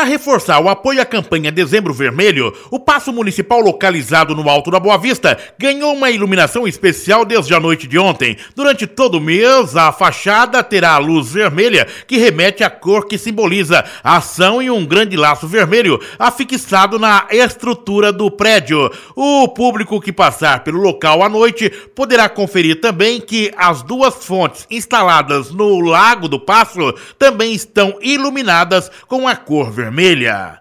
Para reforçar o apoio à campanha Dezembro Vermelho, o Paço Municipal localizado no Alto da Boa Vista ganhou uma iluminação especial desde a noite de ontem. Durante todo o mês, a fachada terá a luz vermelha, que remete à cor que simboliza a ação e um grande laço vermelho afixado na estrutura do prédio. O público que passar pelo local à noite poderá conferir também que as duas fontes instaladas no Lago do Paço também estão iluminadas com a cor vermelha vermelha.